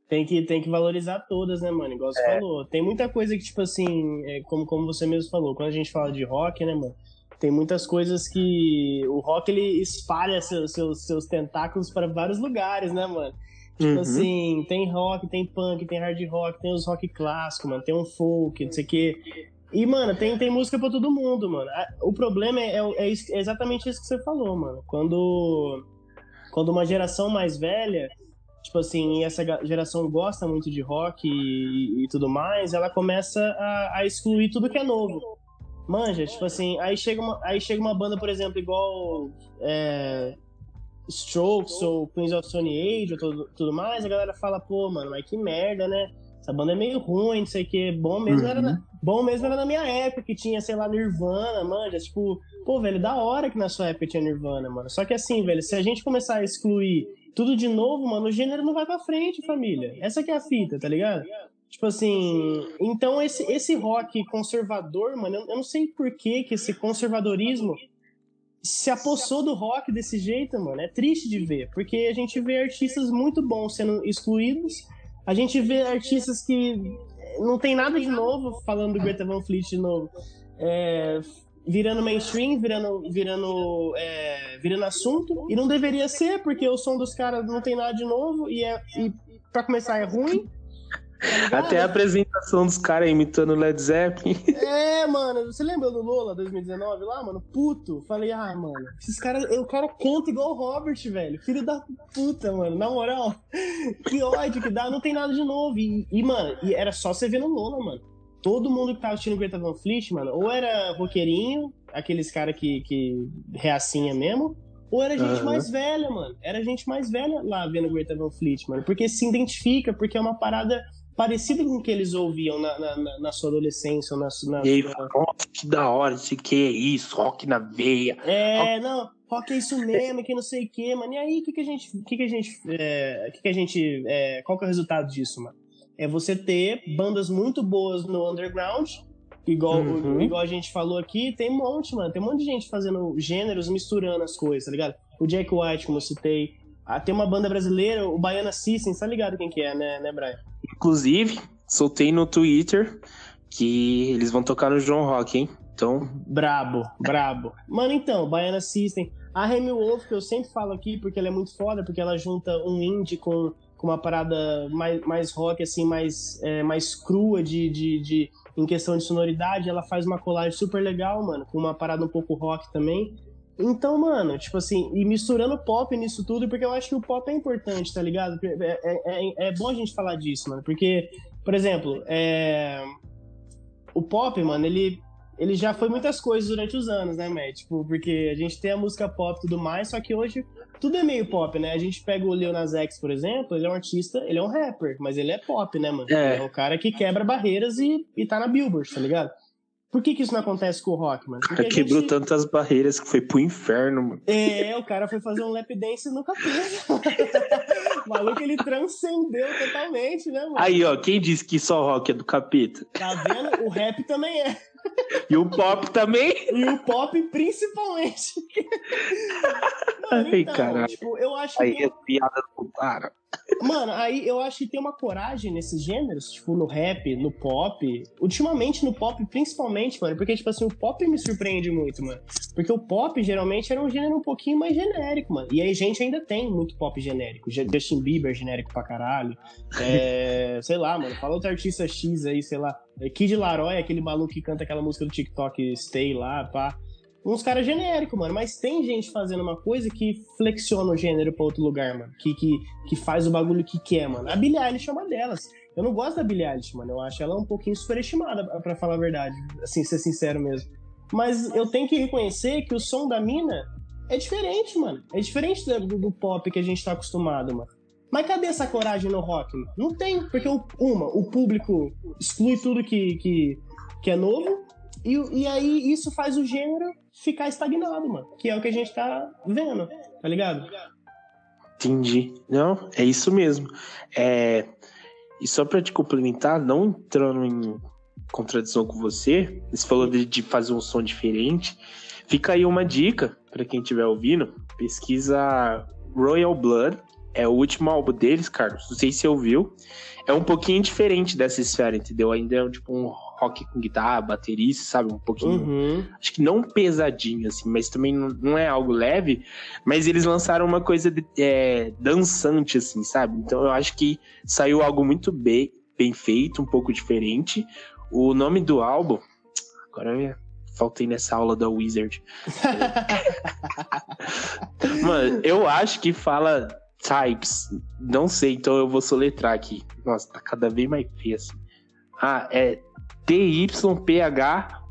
Tem que, tem que valorizar todas, né, mano? Igual você É. falou. Tem muita coisa que, tipo assim, é, como, como você mesmo falou, quando a gente fala de rock, né, mano? Tem muitas coisas que o rock ele espalha seus, seus, seus tentáculos para vários lugares, né, mano? Tipo Uhum. assim, tem rock, tem punk, tem hard rock, tem os rock clássicos, mano, tem um folk, não sei o quê. E, mano, tem, tem música pra todo mundo, mano. O problema é, é, é é exatamente isso que você falou, mano. Quando, quando uma geração mais velha, tipo assim, e essa geração gosta muito de rock e, e tudo mais, ela começa a, a excluir tudo que é novo. Manja, tipo assim, aí chega uma, aí chega uma banda, por exemplo, igual é, Strokes ou Queens of Stone Age ou tudo, tudo mais, a galera fala, pô, mano, mas que merda, né? Essa banda é meio ruim, não sei o que. Bom mesmo, era Uhum. na, bom mesmo era na minha época, que tinha, sei lá, Nirvana, manja. Tipo, pô, velho, da hora que na sua época tinha Nirvana, mano. Só que assim, velho, se a gente começar a excluir tudo de novo, mano, o gênero não vai pra frente, família. Essa que é a fita, tá ligado? Tipo assim, então esse, esse rock conservador, mano, eu, eu não sei por que que esse conservadorismo se apossou do rock desse jeito, mano. É triste de ver, porque a gente vê artistas muito bons sendo excluídos, a gente vê artistas que não tem nada de novo, falando do Greta Van Fleet de novo, é, virando mainstream, virando, virando, é, virando assunto, e não deveria ser, porque o som dos caras não tem nada de novo, e, é, e pra começar é ruim. tá? Até a apresentação dos caras imitando Led Zeppelin. É, mano, você lembra do Lola 2019 lá, mano? Puto. Falei, ah, mano, esses caras, o cara canta igual o Robert, velho. Filho da puta, mano. Na moral, que ódio que dá, não tem nada de novo. E, e, mano, e era só você ver no Lola, mano. Todo mundo que tava assistindo Greta Van Fleet, mano, ou era roqueirinho, aqueles caras que, que reacinha mesmo, ou era gente Aham. mais velha, mano. Era gente mais velha lá vendo Greta Van Fleet, mano. Porque se identifica, porque é uma parada parecida com o que eles ouviam na, na, na- sua adolescência, ou na, na, E aí, na- nossa, que da hora, isso que é isso, rock na veia. É, não, rock é isso mesmo, que não sei o que, mano. E aí, o que, que a gente. O que, que a gente. É, que, que a gente. É, qual que é o resultado disso, mano? É você ter bandas muito boas no underground, igual, Uhum. igual a gente falou aqui, tem um monte, mano. Tem um monte de gente fazendo gêneros, misturando as coisas, tá ligado? O Jack White, como eu citei. Ah, tem uma banda brasileira, o Baiana System, tá ligado quem que é, né, né, Brian? Inclusive, soltei no Twitter que eles vão tocar no João Rock, hein? Então, Brabo, brabo. Mano, então, Baiana System. A Remy Wolf, que eu sempre falo aqui, porque ela é muito foda, porque ela junta um indie com uma parada mais, mais rock, assim, mais, é, mais crua de, de, de, em questão de sonoridade. Ela faz uma colagem super legal, mano, com uma parada um pouco rock também. Então, mano, tipo assim, e misturando pop nisso tudo, porque eu acho que o pop é importante, tá ligado? É, é, é, é bom a gente falar disso, mano, porque, por exemplo, é... o pop, mano, ele ele já foi muitas coisas durante os anos, né, Matt? Tipo, porque a gente tem a música pop e tudo mais, só que hoje tudo é meio pop, né? A gente pega o Lil Nas X, por exemplo, ele é um artista, ele é um rapper, mas ele é pop, né, mano? É. É um cara que quebra barreiras e, e tá na Billboard, tá ligado? Por que que isso não acontece com o rock, mano? Porque a quebrou gente- tantas barreiras que foi pro inferno, mano. É, o cara foi fazer um lap dance no capeta. o maluco, ele transcendeu totalmente, né, mano? Aí, ó, quem disse que só rock é do capeta? Tá vendo? O rap também é. E o pop também? E o pop, principalmente. Mano, Ai, então, caralho. tipo, eu acho que Aí tem é piada do cara. Mano, aí eu acho que tem uma coragem nesses gêneros, tipo, no rap, no pop. Ultimamente no pop, principalmente, mano, porque, tipo assim, o pop me surpreende muito, mano. Porque o pop geralmente era um gênero um pouquinho mais genérico, mano. E aí, gente ainda tem muito pop genérico. Ju- Justin Bieber genérico pra caralho. É, sei lá, mano, fala outro artista X aí, sei lá. É, Kid Laroi, aquele maluco que canta aquela música do TikTok Stay lá, pá. Uns caras genéricos, mano. Mas tem gente fazendo uma coisa que flexiona o gênero pra outro lugar, mano. Que, que, que faz o bagulho que quer, mano. A Billie Eilish é uma delas. Eu não gosto da Billie Eilish, mano. Eu acho ela um pouquinho superestimada, pra falar a verdade. Assim, ser sincero mesmo. Mas eu tenho que reconhecer que o som da mina é diferente, mano. É diferente do, do- pop que a gente tá acostumado, mano. Mas cadê essa coragem no rock, mano? Não tem, porque, uma, o público exclui tudo que, que, que é novo. E, e aí isso faz o gênero ficar estagnado, mano. Que é o que a gente tá vendo, tá ligado? Entendi. Não, é isso mesmo. É... E só pra te complementar, não entrando em contradição com você, você falou de, de fazer um som diferente. Fica aí uma dica para quem estiver ouvindo. Pesquisa Royal Blood. É o último álbum deles, Carlos. Não sei se você ouviu. É um pouquinho diferente dessa esfera, entendeu? Ainda é tipo um rock com guitarra, baterista, sabe? Um pouquinho. Uhum. Acho que não pesadinho, assim, mas também não, é algo leve. Mas eles lançaram uma coisa é, dançante, assim, sabe? Então eu acho que saiu algo muito bem, bem feito, um pouco diferente. O nome do álbum. Agora eu faltei nessa aula da Wizard. Mano, eu acho que fala types. Não sei, então eu vou soletrar aqui. Nossa, tá cada vez mais feio assim. Ah, é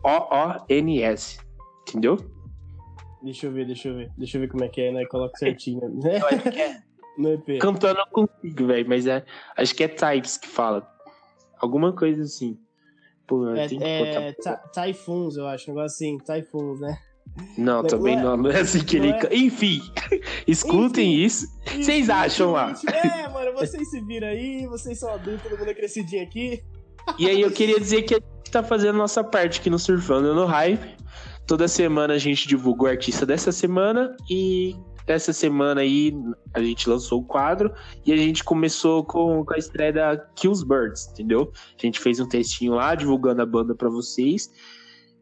T-Y-P-H-O-O-N-S. Entendeu? Deixa eu ver, deixa eu ver. Deixa eu ver como é que é, né? Coloca certinho. Né? É No EP. cantando eu consigo, velho, mas é, acho que é types que fala. Alguma coisa assim. Pô, É, é botar- Typhoons, eu acho. Um negócio assim, Typhoons, né? Não, Não também é- não, não é assim que ele. não é- Enfim, escutem Enfim. isso. Vocês acham lá? É, mano, vocês se viram aí, vocês são adultos, todo mundo é crescidinho aqui. E aí eu queria dizer que a gente tá fazendo nossa parte aqui no Surfando no Hype. Toda semana a gente divulga o artista dessa semana e dessa semana aí a gente lançou o quadro e a gente começou com, com a estreia da Kills Birds, entendeu? A gente fez um textinho lá divulgando a banda pra vocês.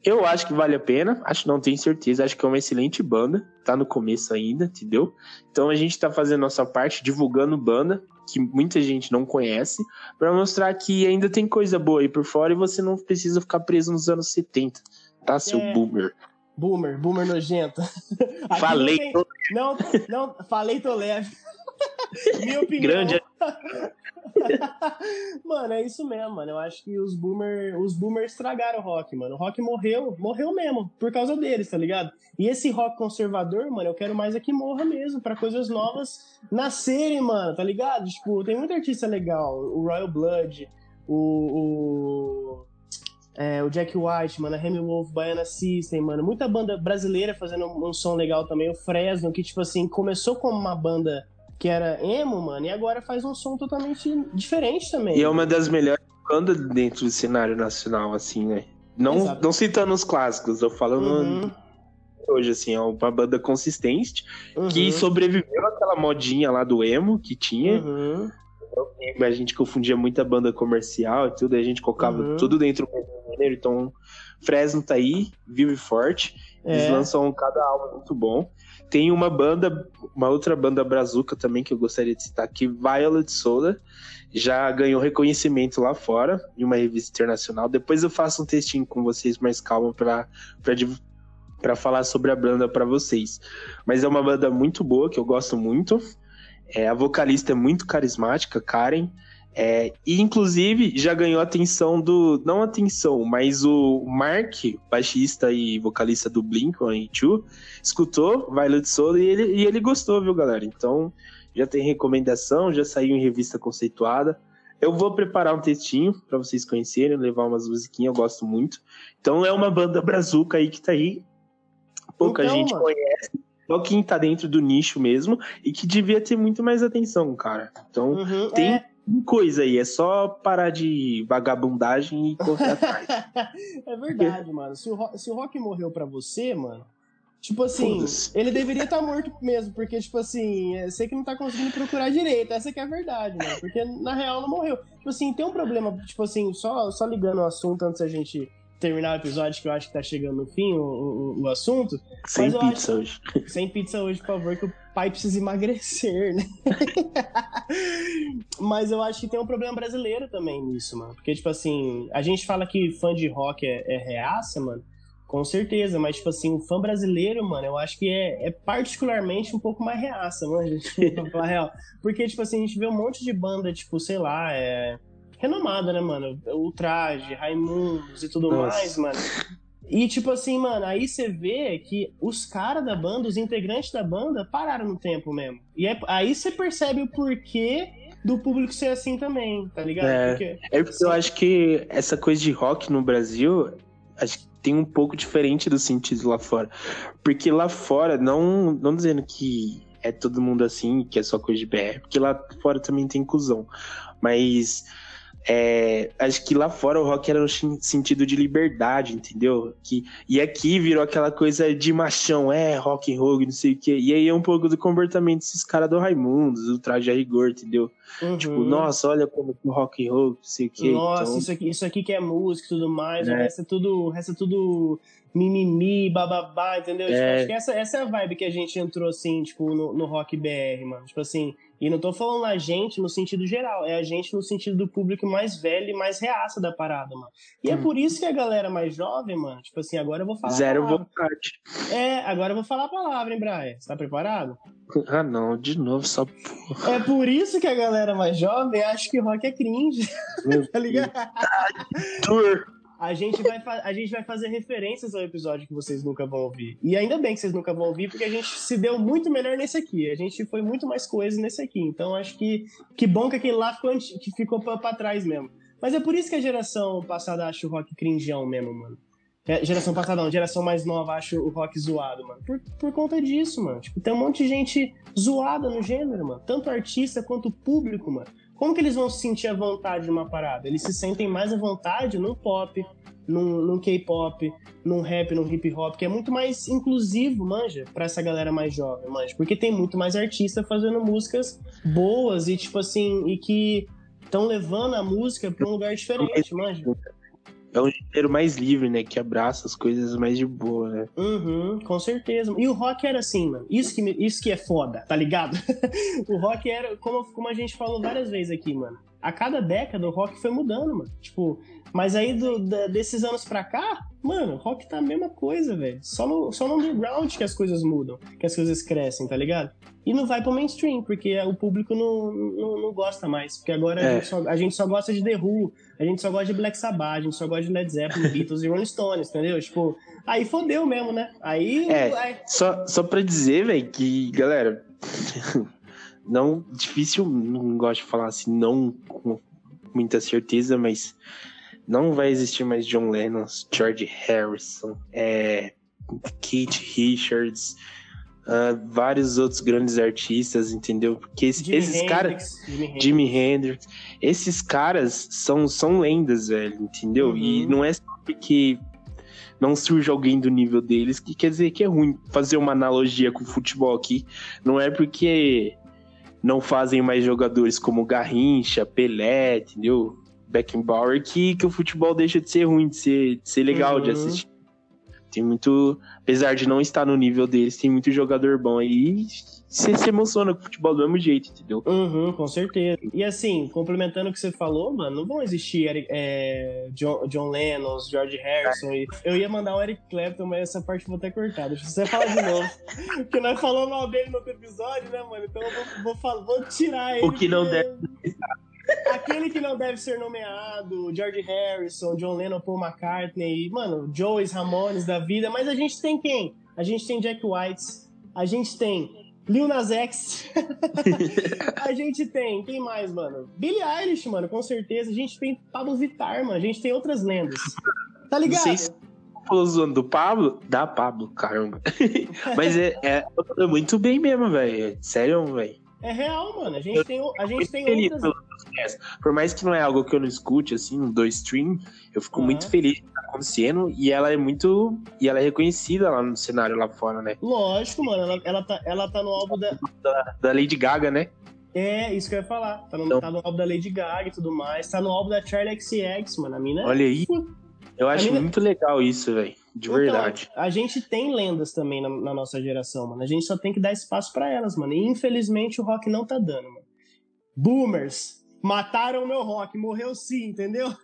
Eu acho que vale a pena, acho não tenho certeza, acho que é uma excelente banda, tá no começo ainda, entendeu? Então a gente tá fazendo nossa parte divulgando banda que muita gente não conhece Pra mostrar que ainda tem coisa boa aí por fora e você não precisa ficar preso nos anos 70, tá, seu É. boomer? Boomer, boomer nojento. Falei, Não, tem- não, não, falei, tô leve. Minha opinião. grande. mano, é isso mesmo, mano. Eu acho que os boomer, os boomers estragaram o rock, mano. O rock morreu, morreu mesmo, por causa deles, tá ligado? E esse rock conservador, mano, eu quero mais é que morra mesmo, pra coisas novas nascerem, mano, tá ligado? Tipo, tem muito artista legal. O Royal Blood, o. o... é, o Jack White, mano, a Remy Wolf, Baiana System, mano, muita banda brasileira fazendo um, um som legal também, o Fresno, que, tipo assim, começou como uma banda que era emo, mano, e agora faz um som totalmente diferente também. E é uma das melhores bandas dentro do cenário nacional, assim, né? Não, Exato. não citando os clássicos, eu falando Uhum, hoje, assim, é uma banda consistente uhum, que sobreviveu àquela modinha lá do emo que tinha. uhum. A gente confundia muita banda comercial e tudo, a gente colocava Uhum. tudo dentro do mesmo gênero. Então, Fresno tá aí, vive forte. Eles É. lançam cada álbum muito bom. Tem uma banda, uma outra banda brazuca também que eu gostaria de citar aqui, Violet Soda. Já ganhou reconhecimento lá fora, em uma revista internacional. Depois eu faço um textinho com vocês mais calmo div- pra falar sobre a banda pra vocês. Mas é uma banda muito boa, que eu gosto muito. É, a vocalista é muito carismática, Karen. É, e inclusive já ganhou a atenção do. Não atenção, mas o Mark, baixista e vocalista do Blink-182, escutou Violet Soul e ele, e ele gostou, viu, galera? Então já tem recomendação, já saiu em revista conceituada. Eu vou preparar um textinho para vocês conhecerem, levar umas musiquinhas, eu gosto muito. Então é uma banda brazuca aí que tá aí. Pouca Então, gente mano. conhece. Só quem tá dentro do nicho mesmo e que devia ter muito mais atenção, cara. Então, Uhum, tem é. Coisa aí, é só parar de vagabundagem e correr atrás. É verdade, mano. Se o, rock, se o rock morreu pra você, mano, tipo assim, ele deveria estar morto mesmo, porque, tipo assim, é, você que não tá conseguindo procurar direito, essa que é a verdade, mano. Porque na real não morreu. Tipo assim, tem um problema, tipo assim, só, só ligando o assunto antes da gente terminar o episódio, que eu acho que tá chegando no fim o, o, o assunto. Sem pizza hoje. Sem pizza hoje, por favor, que o pai precisa emagrecer, né? Mas eu acho que tem um problema brasileiro também nisso, mano. Porque, tipo assim, a gente fala que fã de rock é, é reaça, mano. Com certeza, mas, tipo assim, o fã brasileiro, mano, eu acho que é, é particularmente um pouco mais reaça, mano, gente, pra falar real. Porque, tipo assim, a gente vê um monte de banda, tipo, sei lá, é. Renomada, né, mano? Ultraje, Raimundos e tudo Nossa. mais, mano. E, tipo assim, mano, aí você vê que os caras da banda, os integrantes da banda, pararam no tempo mesmo. E é- aí você percebe o porquê do público ser assim também, tá ligado? É. Porque, É porque eu acho que essa coisa de rock no Brasil, acho que tem um pouco diferente do sentido lá fora. Porque lá fora, não, não dizendo que é todo mundo assim, que é só coisa de BR, porque lá fora também tem cuzão. Mas é, acho que lá fora o rock era no sentido de liberdade, entendeu? Que, e aqui virou aquela coisa de machão, é, rock and roll, não sei o quê. E aí é um pouco do comportamento desses caras do Raimundo, do traje a rigor, entendeu? Uhum. Tipo, nossa, olha como o rock and roll, não sei o quê. Nossa, então... isso, aqui, isso aqui que é música e tudo mais, é. o resto é tudo, o resto é tudo mimimi, bababá, entendeu? Tipo, é... acho que essa, essa é a vibe que a gente entrou, assim, tipo, no, no rock BR, mano. Tipo assim, e não tô falando a gente no sentido geral, é a gente no sentido do público mais velho e mais reaça da parada, mano. E hum. é por isso que a galera mais jovem, mano, tipo assim, agora eu vou falar. Zero vontade. É, agora eu vou falar a palavra, hein, Brian? Você tá preparado? Ah, não, de novo, só porra. É por isso que a galera mais jovem acha que rock é cringe. tá ligado? A gente, vai a gente vai fazer referências ao episódio que vocês nunca vão ouvir. E ainda bem que vocês nunca vão ouvir, porque a gente se deu muito melhor nesse aqui. A gente foi muito mais coisa nesse aqui. Então acho que que bom que aquele lá ficou, que ficou pra trás mesmo. Mas é por isso que a geração passada acha o rock cringeão mesmo, mano. É, geração passada não, geração mais nova acha o rock zoado, mano. Por, por conta disso, mano. Tipo, tem um monte de gente zoada no gênero, mano. Tanto artista quanto público, mano. Como que eles vão se sentir à vontade numa parada? Eles se sentem mais à vontade no pop, num, num K-pop, num rap, num hip hop, que é muito mais inclusivo, manja, pra essa galera mais jovem, manja. Porque tem muito mais artista fazendo músicas boas e, tipo assim, e que estão levando a música pra um lugar diferente, manja é um gênero mais livre, né? Que abraça as coisas mais de boa, né? Uhum, com certeza. E o rock era assim, mano. Isso que, isso que é foda, tá ligado? o rock era, como, como a gente falou várias vezes aqui, mano. A cada década o rock foi mudando, mano. Tipo, mas aí do, da, desses anos pra cá, mano, rock tá a mesma coisa, velho. Só no, só no underground que as coisas mudam, que as coisas crescem, tá ligado? E não vai pro mainstream, porque o público não, não, não gosta mais. Porque agora é. a, gente só, a, gente só, gosta de The Who, a gente só gosta de Black Sabbath, a gente só gosta de Led Zeppelin, Beatles e Rolling Stones, entendeu? Tipo, aí fodeu mesmo, né? Aí. É, aí... Só, só pra dizer, velho, que, galera. não, difícil, não gosto de falar assim, não com muita certeza, mas não vai existir mais John Lennon, George Harrison, é, Kate Richards, uh, vários outros grandes artistas, entendeu? Porque esses caras. Jimi Hendrix. Esses caras são, são lendas, velho, entendeu? Uhum. E não é só porque não surge alguém do nível deles que quer dizer que é ruim. Fazer uma analogia com o futebol aqui, não é porque não fazem mais jogadores como Garrincha, Pelé, entendeu? Beckenbauer que, que o futebol deixa de ser ruim, de ser, de ser legal uhum. de assistir. Tem muito. Apesar de não estar no nível deles, tem muito jogador bom aí. Você se emociona com o futebol do mesmo jeito, entendeu? Uhum, com certeza. E assim, complementando o que você falou, mano, não vão existir Eric, é, John, John Lennon, George Harrison. E eu ia mandar o Eric Clapton, mas essa parte eu vou até cortar. Deixa você falar de novo. Porque nós falamos mal dele no outro episódio, né, mano? Então eu vou, vou, vou tirar ele. O que não deve Aquele que não deve ser nomeado, George Harrison, John Lennon, Paul McCartney, mano, Joeys, Ramones da vida, mas a gente tem quem? A gente tem Jack White, a gente tem Lil Nas X, a gente tem, quem mais, mano? Billie Eilish, mano, com certeza, a gente tem Pablo Vittar, mano, a gente tem outras lendas. Tá ligado? Não sei se falou zoando do Pablo, da Pablo, caramba. Mas é, é, é muito bem mesmo, velho. Sério, velho. É real, mano. A gente eu tem, a gente tem outras... Por mais que não é algo que eu não escute, assim, no do stream, eu fico uhum. muito feliz de estar acontecendo e ela é muito. E ela é reconhecida lá no cenário lá fora, né? Lógico, mano. Ela, ela, tá, ela tá no álbum da... da. Da Lady Gaga, né? É, isso que eu ia falar. Tá no, então... tá no álbum da Lady Gaga e tudo mais. Tá no álbum da Charlie XX, mano. A mina. Olha aí. Eu acho mina... muito legal isso, velho. De então, verdade. A gente tem lendas também na, na, nossa geração, mano. A gente só tem que dar espaço para elas, mano. E infelizmente o rock não tá dando, mano. Boomers mataram o meu rock, morreu sim, entendeu?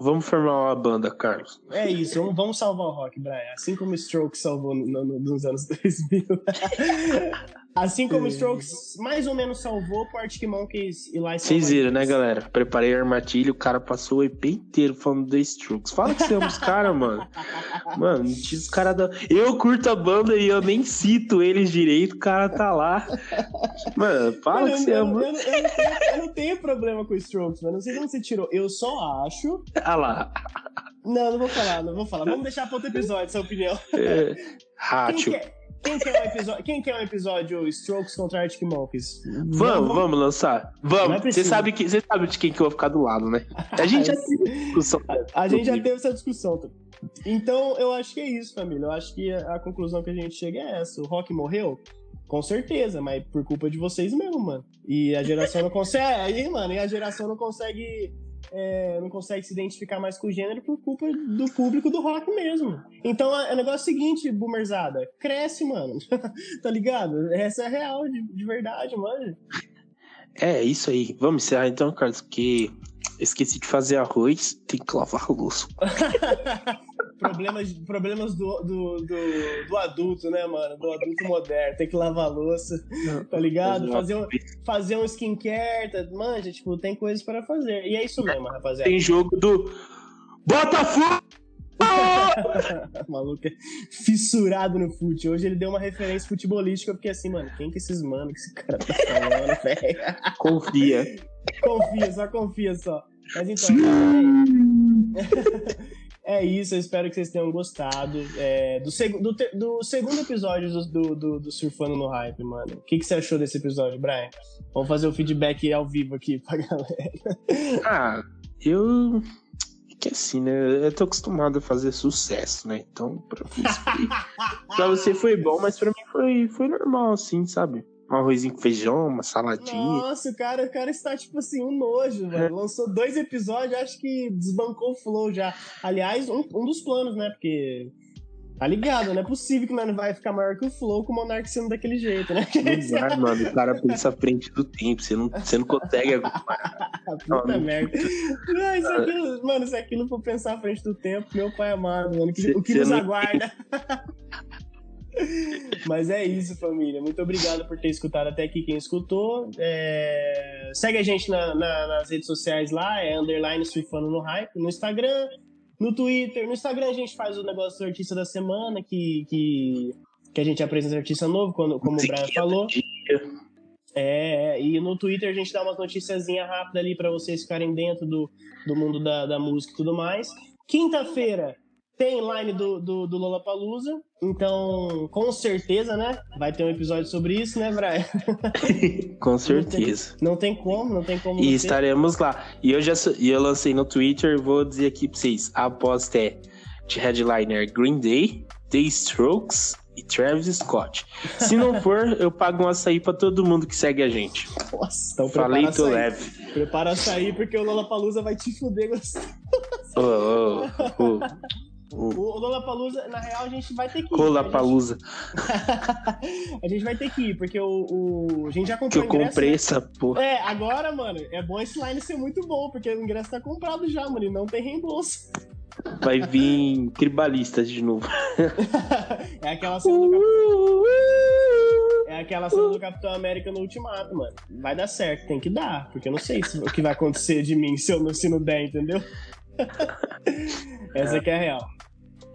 Vamos formar uma banda, Carlos. É isso, vamos salvar o rock, Brian. Assim como o Stroke salvou no, no, nos anos 2000. Assim como o Strokes mais ou menos salvou o Arctic Monkeys e lá Vocês viram, né, galera? Preparei a armadilha, o cara passou o EP inteiro falando do Strokes. Fala que você ama os caras, mano. Mano, os caras da. Eu curto a banda e eu nem cito eles direito, o cara tá lá. Mano, fala mano, que você eu, ama. Eu, eu, eu, não tenho, problema com o Strokes, mano. Não sei de onde você tirou. Eu só acho. Ah lá. Não, não vou falar, não vou falar. Vamos deixar para outro episódio essa opinião. É, Quem Rádio. quer, quem quer um episódio, quem quer um episódio Strokes contra Arctic Monkeys? Vamos, vamos lançar. Não Vamos. é Você preciso. sabe, que, você sabe de quem que eu vou ficar do lado, né? A gente já teve discussão. A gente já teve essa discussão. Então, eu acho que é isso, família. Eu acho que a, a conclusão que a gente chega é essa. O Rock morreu? Com certeza, mas por culpa de vocês mesmo, mano. E a geração não consegue. Aí, mano, e a geração não consegue. É, não consegue se identificar mais com o gênero por culpa do público do rock mesmo. Então, é o negócio seguinte, boomerzada. Cresce, mano. tá ligado? Essa é a real, de, de verdade, mano. É, isso aí. Vamos encerrar então, Carlos, porque esqueci de fazer arroz, tem que lavar a louça. problemas problemas do, do, do, do adulto, né, mano? Do adulto moderno. Tem que lavar a louça, tá ligado? Fazer um, fazer um skincare, tá? manja, tipo, tem coisas para fazer. E é isso mesmo, rapaziada. Tem jogo do Botafogo! Maluco é fissurado no fute. Hoje ele deu uma referência futebolística, porque assim, mano, quem que esses mano que esse cara tá falando, velho? Confia. Confia, só confia só. Mas então, é isso, eu espero que vocês tenham gostado. É, do, seg do, do segundo episódio do, do, do- do Surfando no Hype, mano. O que, que você achou desse episódio, Brian? Vamos fazer o feedback ao vivo aqui pra galera. Ah, eu. é Que assim, né? Eu tô acostumado a fazer sucesso, né? Então, pra, pra você foi bom, mas pra mim foi, foi normal, assim, sabe? Um arrozinho com feijão, uma saladinha. Nossa, o cara, o cara está, tipo assim, um nojo, mano. Lançou dois episódios, acho que desbancou o Flow já. Aliás, um, um dos planos, né? Porque. Tá ligado, não é possível que nós não vai ficar maior que o Flow com o Monark sendo daquele jeito, né? Não dá, mano. O cara pensa à frente do tempo. Você não, você não consegue acompanhar. Puta Não, merda. Não, isso é aquilo, mano, isso é aquilo pra pensar à frente do tempo, meu pai amado, mano. que- Cê- o que nos aguarda. Mas é isso, família. Muito obrigado por ter escutado até aqui quem escutou. É, Segue a gente na- na- nas redes sociais lá, é underline surfando no hype, no Instagram, no Twitter. No Instagram a gente faz o negócio do artista da semana, que, que, que a gente apresenta artista novo, quando, como o Brian falou. dia. É, e no Twitter a gente dá umas noticiazinhas rápidas ali pra vocês ficarem dentro do, do mundo da, da música e tudo mais. Quinta-feira tem line do, do, do Lollapalooza, então com certeza, né? Vai ter um episódio sobre isso, né, Brian? Com certeza. Não tem como, não tem como. E não ter. estaremos lá. E eu já eu lancei no Twitter, vou dizer aqui pra vocês: a aposta é de headliner Green Day, The Strokes e Travis Scott. Se não for, eu pago um açaí pra todo mundo que segue a gente. Nossa, então Falei, açaí. leve. Prepara açaí porque o Lollapalooza vai te fuder gostoso. Ô, ô, ô, O Lollapalooza, na real, a gente vai ter que ir. Cola A gente- palusa. a gente vai ter que ir, porque o, o- a gente já Que comprou eu o ingresso, comprei né? essa porra. É, agora, mano, é bom esse line ser muito bom, porque o ingresso tá comprado já, mano, e não tem reembolso. Vai vir tribalistas de novo. é aquela cena do, Cap- é aquela cena do Capitão América no Ultimato, mano. Vai dar certo, tem que dar, porque eu não sei se- o que vai acontecer de mim se eu não, se não der, entendeu? Essa que é a real.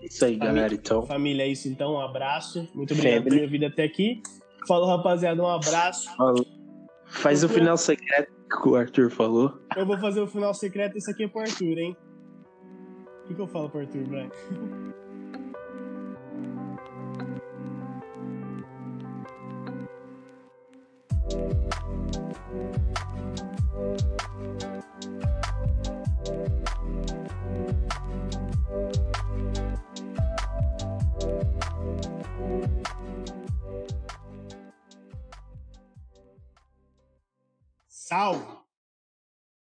Isso aí, galera. Então, Família, é isso então, um abraço. Muito obrigado por Febre. ter vindo até aqui. Falou, rapaziada, um abraço. faz o final secreto que o Arthur falou. Eu vou fazer o final secreto, isso aqui é pro Arthur, hein? O que, que eu falo pro Arthur, Brian? Salve!